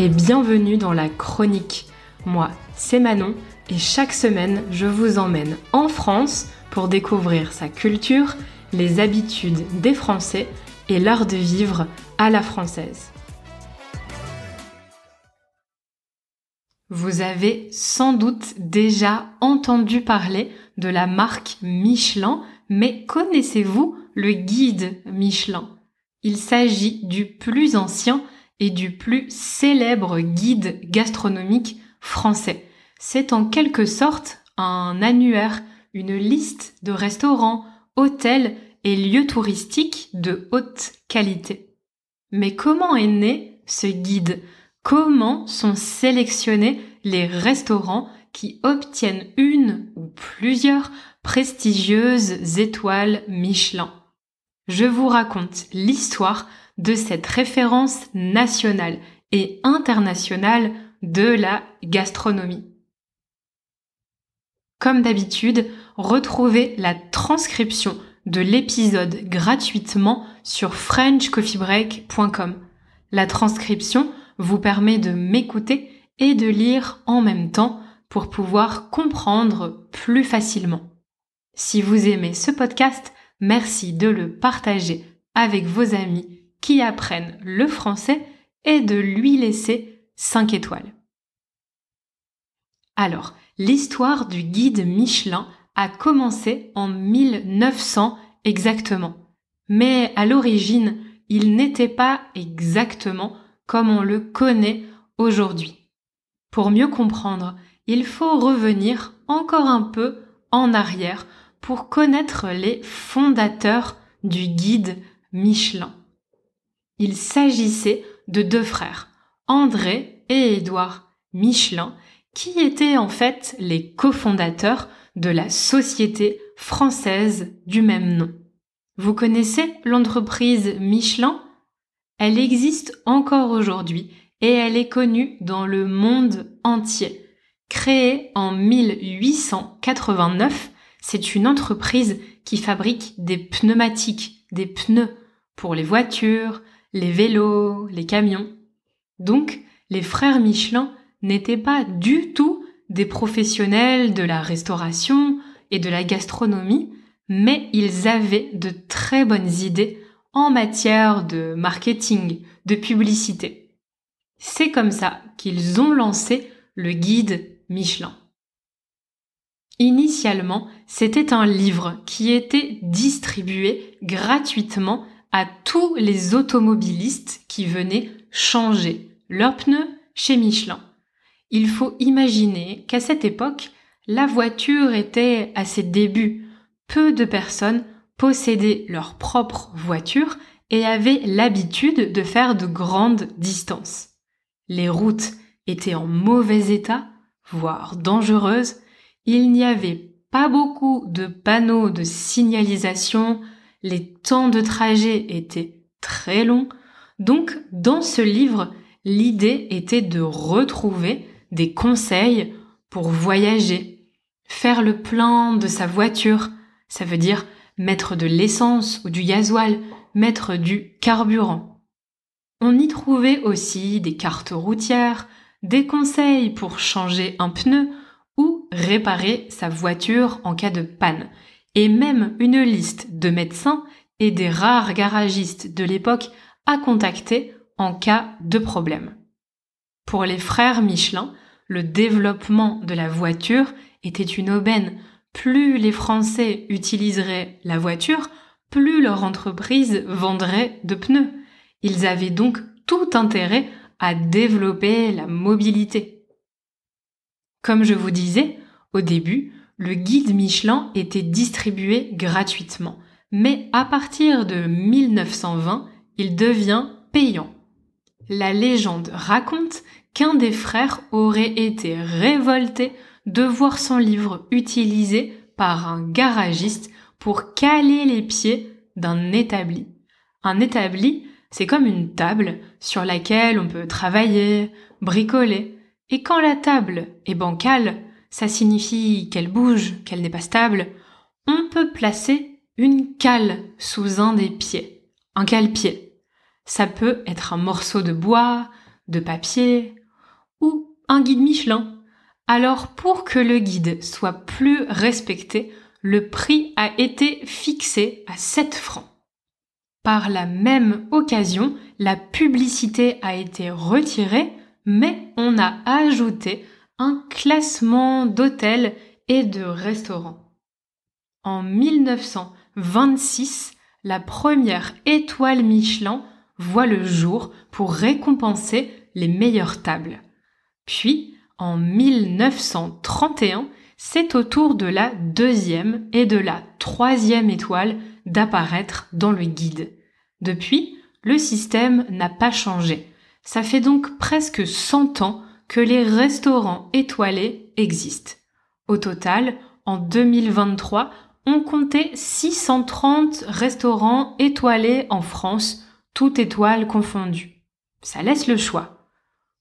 et bienvenue dans la chronique. Moi, c'est Manon et chaque semaine, je vous emmène en France pour découvrir sa culture, les habitudes des Français et l'art de vivre à la française. Vous avez sans doute déjà entendu parler de la marque Michelin, mais connaissez-vous le guide Michelin? Il s'agit du plus ancien et du plus célèbre guide gastronomique français. C'est en quelque sorte un annuaire, une liste de restaurants, hôtels et lieux touristiques de haute qualité. Mais comment est né ce guide? Comment sont sélectionnés les restaurants qui obtiennent une ou plusieurs prestigieuses étoiles Michelin? Je vous raconte l'histoire de cette référence nationale et internationale de la gastronomie. Comme d'habitude, retrouvez la transcription de l'épisode gratuitement sur frenchcoffeebreak.com. La transcription vous permet de m'écouter et de lire en même temps pour pouvoir comprendre plus facilement. Si vous aimez ce podcast, merci de le partager avec vos amis qui apprennent le français et de lui laisser 5 étoiles. Alors, l'histoire du guide Michelin a commencé en 1900 exactement. Mais à l'origine, il n'était pas exactement comme on le connaît aujourd'hui. Pour mieux comprendre, il faut revenir encore un peu en arrière pour connaître les fondateurs du guide Michelin. Il s'agissait de deux frères, André et Édouard Michelin, qui étaient en fait les cofondateurs de la société française du même nom. Vous connaissez l'entreprise Michelin? Elle existe encore aujourd'hui et elle est connue dans le monde entier. Créée en 1889, c'est une entreprise qui fabrique des pneumatiques, des pneus pour les voitures, les vélos, les camions. Donc, les frères Michelin n'étaient pas du tout des professionnels de la restauration et de la gastronomie, mais ils avaient de très bonnes idées en matière de marketing, de publicité. C'est comme ça qu'ils ont lancé le guide Michelin. Initialement, c'était un livre qui était distribué gratuitement à tous les automobilistes qui venaient changer leurs pneus chez Michelin. Il faut imaginer qu'à cette époque, la voiture était à ses débuts. Peu de personnes possédaient leur propre voiture et avaient l'habitude de faire de grandes distances. Les routes étaient en mauvais état, voire dangereuses. Il n'y avait pas beaucoup de panneaux de signalisation, les temps de trajet étaient très longs. Donc, dans ce livre, l'idée était de retrouver des conseils pour voyager, faire le plein de sa voiture, ça veut dire mettre de l'essence ou du gasoil, mettre du carburant. On y trouvait aussi des cartes routières, des conseils pour changer un pneu ou réparer sa voiture en cas de panne, et même une liste de médecins et des rares garagistes de l'époque à contacter en cas de problème. Pour les frères Michelin, le développement de la voiture était une aubaine. Plus les Français utiliseraient la voiture, plus leur entreprise vendrait de pneus. Ils avaient donc tout intérêt à développer la mobilité. Comme je vous disais, au début, le guide Michelin était distribué gratuitement, mais à partir de 1920, il devient payant. La légende raconte qu'un des frères aurait été révolté de voir son livre utilisé par un garagiste pour caler les pieds d'un établi. Un établi, c'est comme une table sur laquelle on peut travailler, bricoler, et quand la table est bancale, ça signifie qu'elle bouge, qu'elle n'est pas stable, on peut placer une cale sous un des pieds, un cale-pied. Ça peut être un morceau de bois, de papier ou un guide Michelin. Alors pour que le guide soit plus respecté, le prix a été fixé à 7 francs. Par la même occasion, la publicité a été retirée, mais on a ajouté un classement d'hôtels et de restaurants. En 1926, la première étoile Michelin voit le jour pour récompenser les meilleures tables. Puis, en 1931, c'est au tour de la deuxième et de la troisième étoile d'apparaître dans le guide. Depuis, le système n'a pas changé. Ça fait donc presque 100 ans que les restaurants étoilés existent. Au total, en 2023, on comptait 630 restaurants étoilés en France, toutes étoiles confondues. Ça laisse le choix.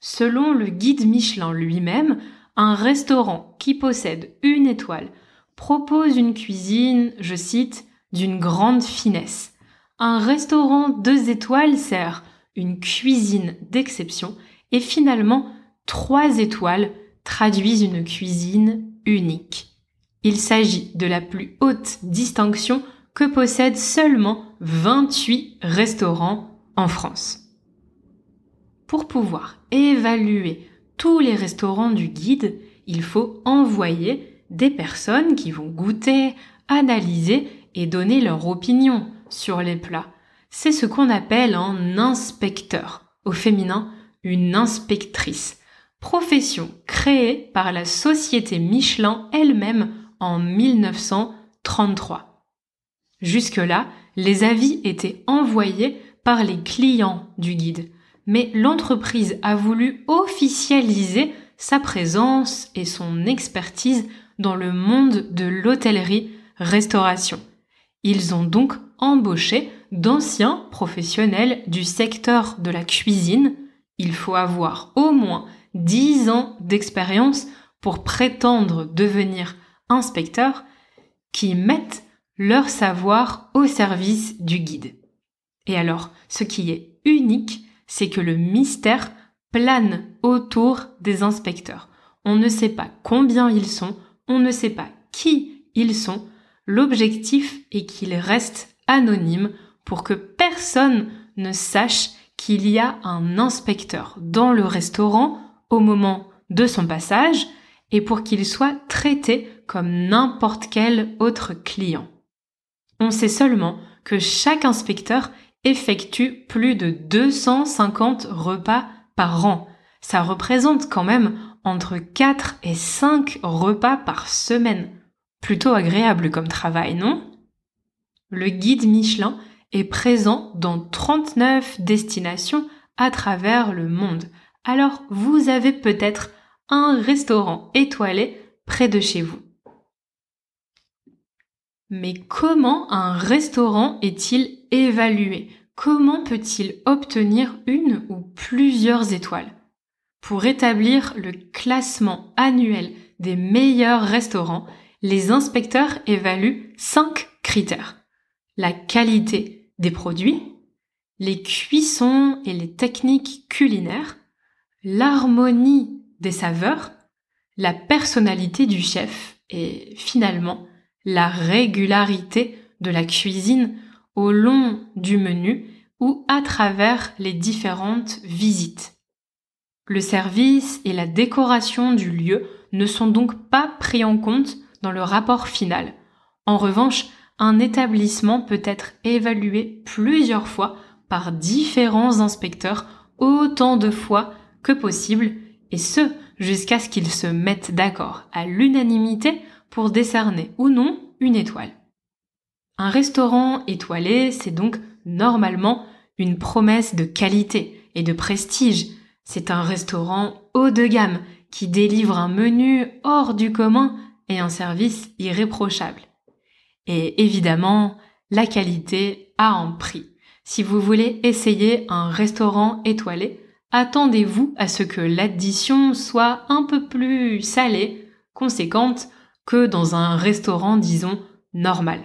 Selon le guide Michelin lui-même, un restaurant qui possède une étoile propose une cuisine, je cite, d'une grande finesse. Un restaurant deux étoiles sert une cuisine d'exception et finalement trois étoiles traduisent une cuisine unique. Il s'agit de la plus haute distinction que possèdent seulement 28 restaurants en France. Pour pouvoir évaluer tous les restaurants du guide, il faut envoyer des personnes qui vont goûter, analyser et donner leur opinion sur les plats. C'est ce qu'on appelle un inspecteur, au féminin une inspectrice, profession créée par la société Michelin elle-même en 1933. Jusque-là, les avis étaient envoyés par les clients du guide, mais l'entreprise a voulu officialiser sa présence et son expertise dans le monde de l'hôtellerie-restauration. Ils ont donc embauché d'anciens professionnels du secteur de la cuisine. Il faut avoir au moins 10 ans d'expérience pour prétendre devenir inspecteur qui mettent leur savoir au service du guide. Et alors, ce qui est unique, c'est que le mystère plane autour des inspecteurs. On ne sait pas combien ils sont, on ne sait pas qui ils sont. L'objectif est qu'ils restent anonymes pour que personne ne sache qu'il y a un inspecteur dans le restaurant au moment de son passage et pour qu'il soit traité comme n'importe quel autre client. On sait seulement que chaque inspecteur effectue plus de 250 repas par an. Ça représente quand même entre 4 et 5 repas par semaine. Plutôt agréable comme travail, non? Le guide Michelin est présent dans 39 destinations à travers le monde. Alors vous avez peut-être un restaurant étoilé près de chez vous. Mais comment un restaurant est-il évalué? Comment peut-il obtenir une ou plusieurs étoiles? Pour établir le classement annuel des meilleurs restaurants, les inspecteurs évaluent cinq critères. La qualité des produits, les cuissons et les techniques culinaires, l'harmonie des saveurs, la personnalité du chef et finalement la régularité de la cuisine au long du menu ou à travers les différentes visites. Le service et la décoration du lieu ne sont donc pas pris en compte dans le rapport final. En revanche, un établissement peut être évalué plusieurs fois par différents inspecteurs autant de fois que possible, et ce, jusqu'à ce qu'ils se mettent d'accord à l'unanimité pour décerner ou non une étoile. Un restaurant étoilé, c'est donc normalement une promesse de qualité et de prestige. C'est un restaurant haut de gamme qui délivre un menu hors du commun et un service irréprochable. Et évidemment, la qualité a un prix. Si vous voulez essayer un restaurant étoilé, attendez-vous à ce que l'addition soit un peu plus salée, conséquente, que dans un restaurant, disons, normal.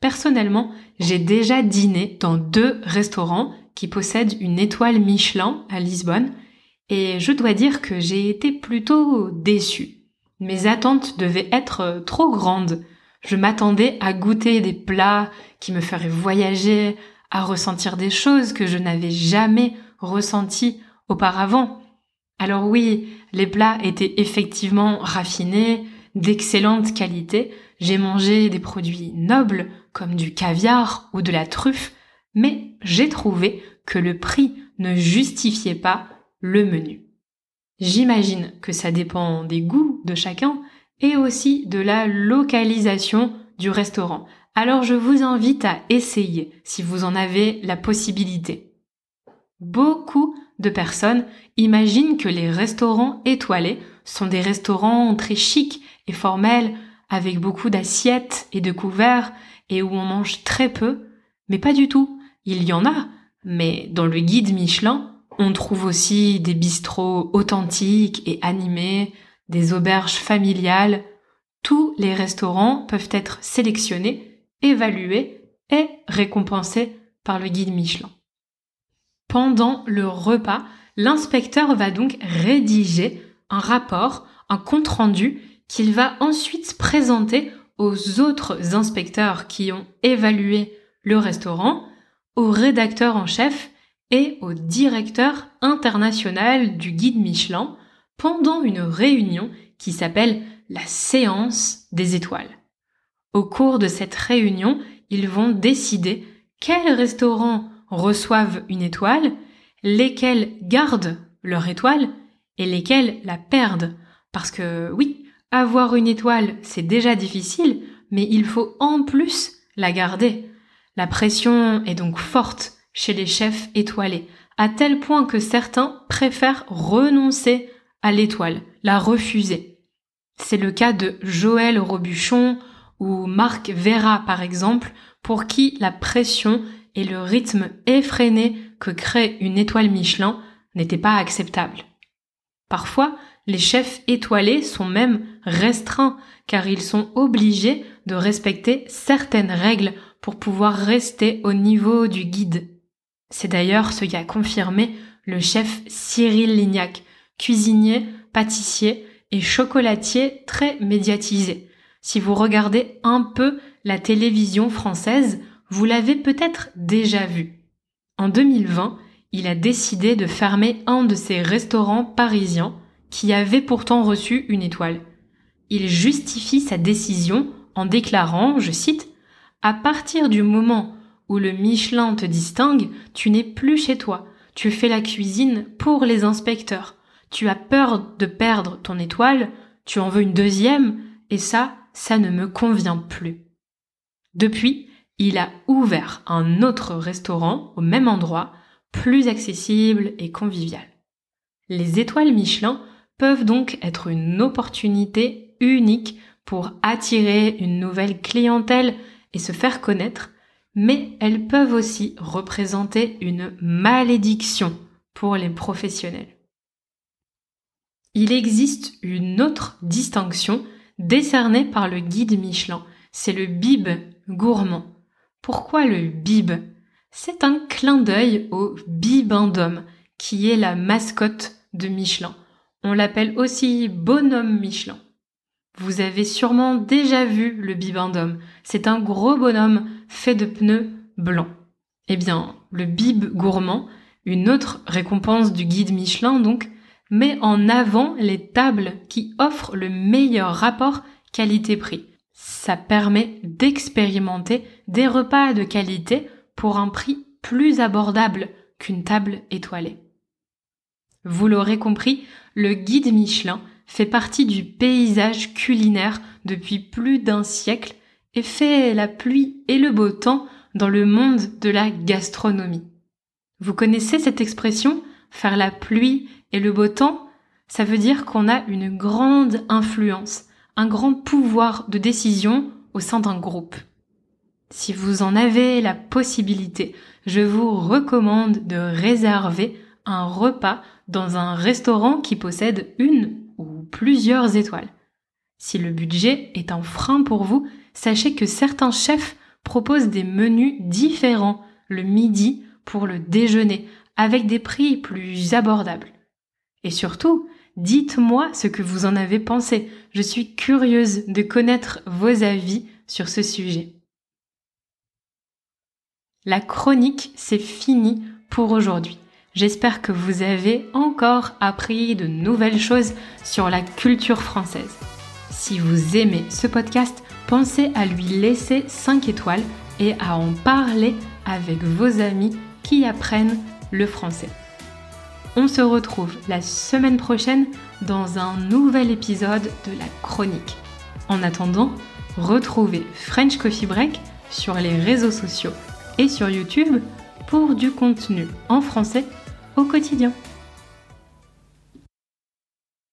Personnellement, j'ai déjà dîné dans deux restaurants qui possède une étoile Michelin à Lisbonne et je dois dire que j'ai été plutôt déçue. Mes attentes devaient être trop grandes. Je m'attendais à goûter des plats qui me feraient voyager, à ressentir des choses que je n'avais jamais ressenties auparavant. Alors oui, les plats étaient effectivement raffinés, d'excellente qualité. J'ai mangé des produits nobles comme du caviar ou de la truffe, mais j'ai trouvé que le prix ne justifiait pas le menu. J'imagine que ça dépend des goûts de chacun et aussi de la localisation du restaurant. Alors je vous invite à essayer si vous en avez la possibilité. Beaucoup de personnes imaginent que les restaurants étoilés sont des restaurants très chics et formels avec beaucoup d'assiettes et de couverts et où on mange très peu, mais pas du tout. Il y en a, mais dans le guide Michelin, on trouve aussi des bistrots authentiques et animés, des auberges familiales. Tous les restaurants peuvent être sélectionnés, évalués et récompensés par le guide Michelin. Pendant le repas, l'inspecteur va donc rédiger un rapport, un compte-rendu qu'il va ensuite présenter aux autres inspecteurs qui ont évalué le restaurant, au rédacteur en chef et au directeur international du guide Michelin pendant une réunion qui s'appelle la séance des étoiles. Au cours de cette réunion, ils vont décider quels restaurants reçoivent une étoile, lesquels gardent leur étoile et lesquels la perdent. Parce que oui, avoir une étoile, c'est déjà difficile, mais il faut en plus la garder. La pression est donc forte chez les chefs étoilés, à tel point que certains préfèrent renoncer à l'étoile, la refuser. C'est le cas de Joël Robuchon ou Marc Vera par exemple, pour qui la pression et le rythme effréné que crée une étoile Michelin n'étaient pas acceptables. Parfois, les chefs étoilés sont même restreints car ils sont obligés de respecter certaines règles pour pouvoir rester au niveau du guide. C'est d'ailleurs ce qu'a confirmé le chef Cyril Lignac, cuisinier, pâtissier et chocolatier très médiatisé. Si vous regardez un peu la télévision française, vous l'avez peut-être déjà vu. En 2020, il a décidé de fermer un de ses restaurants parisiens qui avait pourtant reçu une étoile. Il justifie sa décision en déclarant, je cite, À partir du moment où le Michelin te distingue, tu n'es plus chez toi. Tu fais la cuisine pour les inspecteurs. Tu as peur de perdre ton étoile, tu en veux une deuxième, et ça, ça ne me convient plus. Depuis, il a ouvert un autre restaurant au même endroit, plus accessible et convivial. Les étoiles Michelin peuvent donc être une opportunité unique pour attirer une nouvelle clientèle et se faire connaître mais elles peuvent aussi représenter une malédiction pour les professionnels. Il existe une autre distinction décernée par le guide Michelin, c'est le bib gourmand. Pourquoi le bib? C'est un clin d'œil au bibendum, qui est la mascotte de Michelin. On l'appelle aussi bonhomme Michelin. Vous avez sûrement déjà vu le bibendum. C'est un gros bonhomme fait de pneus blancs. Eh bien, le bib gourmand, une autre récompense du guide Michelin donc, met en avant les tables qui offrent le meilleur rapport qualité-prix. Ça permet d'expérimenter des repas de qualité pour un prix plus abordable qu'une table étoilée. Vous l'aurez compris, le guide Michelin fait partie du paysage culinaire depuis plus d'un siècle et fait la pluie et le beau temps dans le monde de la gastronomie. Vous connaissez cette expression? Faire la pluie et le beau temps Ça veut dire qu'on a une grande influence, un grand pouvoir de décision au sein d'un groupe. Si vous en avez la possibilité, je vous recommande de réserver un repas dans un restaurant qui possède une ou plusieurs étoiles. Si le budget est un frein pour vous, sachez que certains chefs proposent des menus différents le midi pour le déjeuner avec des prix plus abordables. Et surtout, dites-moi ce que vous en avez pensé. Je suis curieuse de connaître vos avis sur ce sujet. La chronique, c'est fini pour aujourd'hui. J'espère que vous avez encore appris de nouvelles choses sur la culture française. Si vous aimez ce podcast, pensez à lui laisser 5 étoiles et à en parler avec vos amis qui apprennent le français. On se retrouve la semaine prochaine dans un nouvel épisode de la chronique. En attendant, retrouvez French Coffee Break sur les réseaux sociaux et sur YouTube pour du contenu en français au quotidien.